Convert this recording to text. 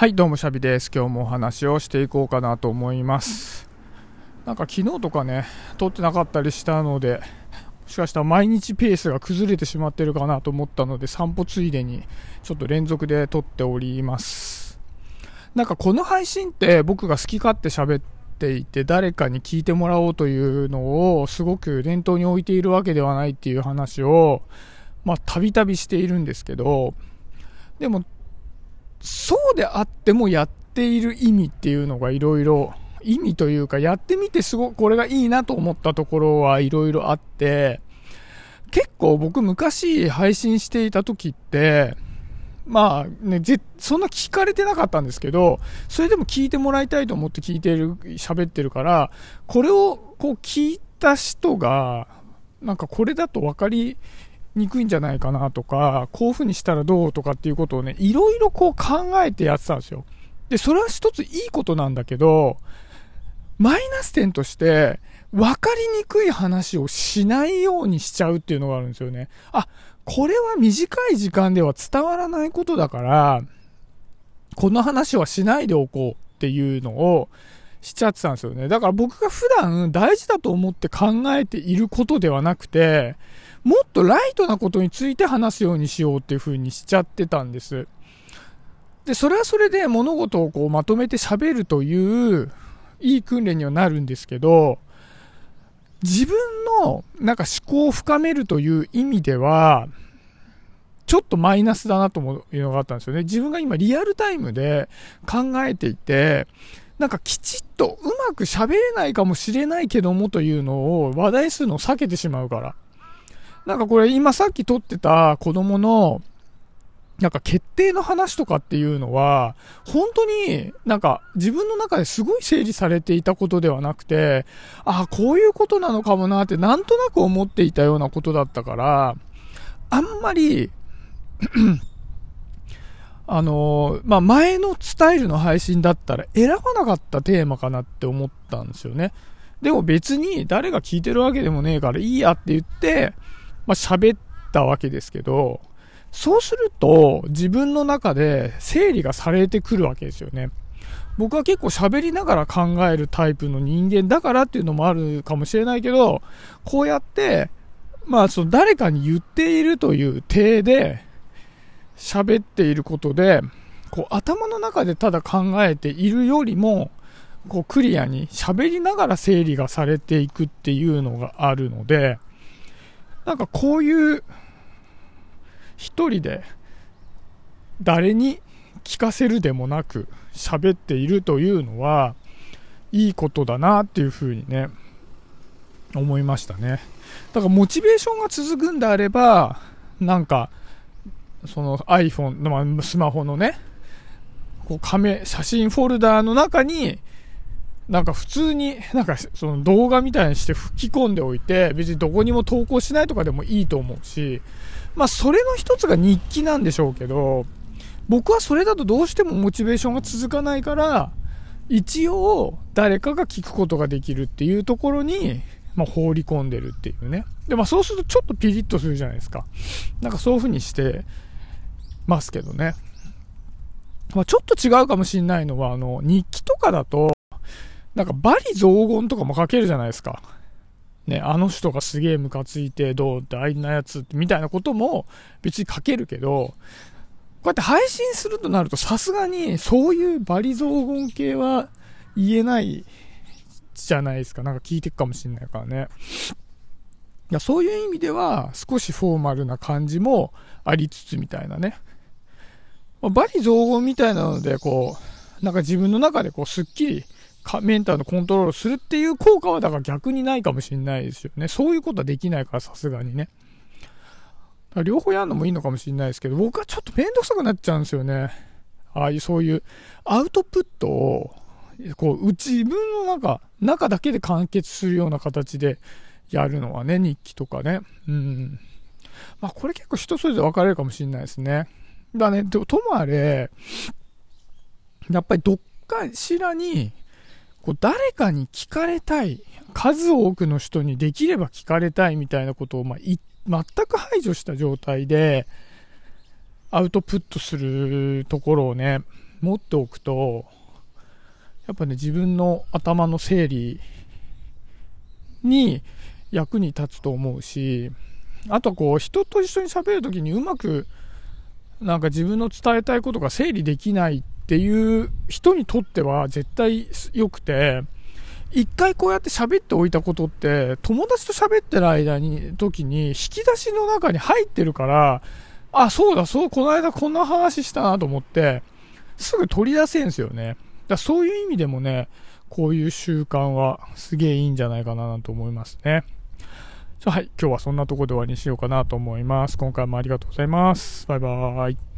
はい、どうもシャビです。今日もお話をしていこうかなと思います。なんか昨日とかね、撮ってなかったりしたので、もしかしたら毎日ペースが崩れてしまってるかなと思ったので、散歩ついでにちょっと連続で撮っております。なんかこの配信って僕が好き勝手喋っていて、誰かに聞いてもらおうというのをすごく念頭に置いているわけではないっていう話を、まあたびたびしているんですけど、でもそうであってもやっている意味っていうのがいろいろ、意味というかやってみてすごくこれがいいなと思ったところはいろいろあって、結構僕昔配信していた時って、まあね、ぜそんな聞かれてなかったんですけど、それでも聞いてもらいたいと思って聞いてる、喋ってるから、これをこう聞いた人が、なんかこれだと分かりにくいんじゃないかなとか、こういう風にしたらどうとかっていうことをね、いろいろこう考えてやってたんですよ。で、それは一ついいことなんだけど、マイナス点として、分かりにくい話をしないようにしちゃうっていうのがあるんですよね。あ、これは短い時間では伝わらないことだから、この話はしないでおこうっていうのをしちゃってたんですよね。だから僕が普段大事だと思って考えていることではなくて、もっとライトなことについて話すようにしようっていう風にしちゃってたんです。で、それはそれで物事をこうまとめて喋るといういい訓練にはなるんですけど、自分のなんか思考を深めるという意味では、ちょっとマイナスだなと思うのがあったんですよね。自分が今リアルタイムで考えていて、なんかきちっとうまく喋れないかもしれないけどもというのを話題するのを避けてしまうから。なんかこれ今さっき撮ってた子供のなんか決定の話とかっていうのは、本当になんか自分の中ですごい整理されていたことではなくて、ああ、こういうことなのかもなってなんとなく思っていたようなことだったから、あんまり、あのまあ、前のスタイルの配信だったら選ばなかったテーマかなって思ったんですよね。でも別に誰が聞いてるわけでもねえからいいやって言って、まあ、喋ったわけですけど、そうすると自分の中で整理がされてくるわけですよね。僕は結構喋りながら考えるタイプの人間だからっていうのもあるかもしれないけど、こうやって、まあその誰かに言っているという体で喋っていることで、こう頭の中でただ考えているよりも、こうクリアに喋りながら整理がされていくっていうのがあるので、なんかこういう一人で誰に聞かせるでもなく喋っているというのはいいことだなっていうふうにね思いましたね。だからモチベーションが続くんであればなんかその iPhone、まあ、スマホのねこう写真フォルダーの中になんか普通に、なんかその動画みたいにして吹き込んでおいて、別にどこにも投稿しないとかでもいいと思うし、まあそれの一つが日記なんでしょうけど、僕はそれだとどうしてもモチベーションが続かないから、一応誰かが聞くことができるっていうところに、まあ放り込んでるっていうね。で、まあそうするとちょっとピリッとするじゃないですか。なんかそういう風にしてますけどね。まあちょっと違うかもしれないのは、あの、日記とかだと、なんか、バリ雑言とかも書けるじゃないですか。ね、あの人がすげえムカついて、どうって、あんなやつって、みたいなことも別に書けるけど、こうやって配信するとなると、さすがに、そういうバリ雑言系は言えないじゃないですか。なんか聞いてくかもしれないからね。いや、そういう意味では、少しフォーマルな感じもありつつみたいなね。まあ、バリ雑言みたいなので、こう、なんか自分の中でこう、すっきり、メンタルのコントロールするっていう効果はだから逆にないかもしれないですよね。そういうことはできないからさすがにね。両方やるのもいいのかもしれないですけど、僕はちょっとめんどくさくなっちゃうんですよね。ああいうそういうアウトプットを、こう、自分の中、中だけで完結するような形でやるのはね、日記とかね。うん。まあこれ結構人それぞれ分かれるかもしれないですね。だね、ともあれ、やっぱりどっかしらに、こう誰かに聞かれたい、数多くの人にできれば聞かれたいみたいなことを、まあ、全く排除した状態で、アウトプットするところをね、持っておくと、やっぱね、自分の頭の整理に役に立つと思うし、あとこう、人と一緒に喋るときにうまく、なんか自分の伝えたいことが整理できないっていう人にとっては絶対良くて、一回こうやって喋っておいたことって、友達と喋ってる間に、時に、引き出しの中に入ってるから、あ、そうだ、そう、この間こんな話したなと思って、すぐ取り出せんすよね。だそういう意味でもね、こういう習慣はすげえいいんじゃないかなと思いますね。はい、今日はそんなとこで終わりにしようかなと思います。今回もありがとうございます。バイバーイ。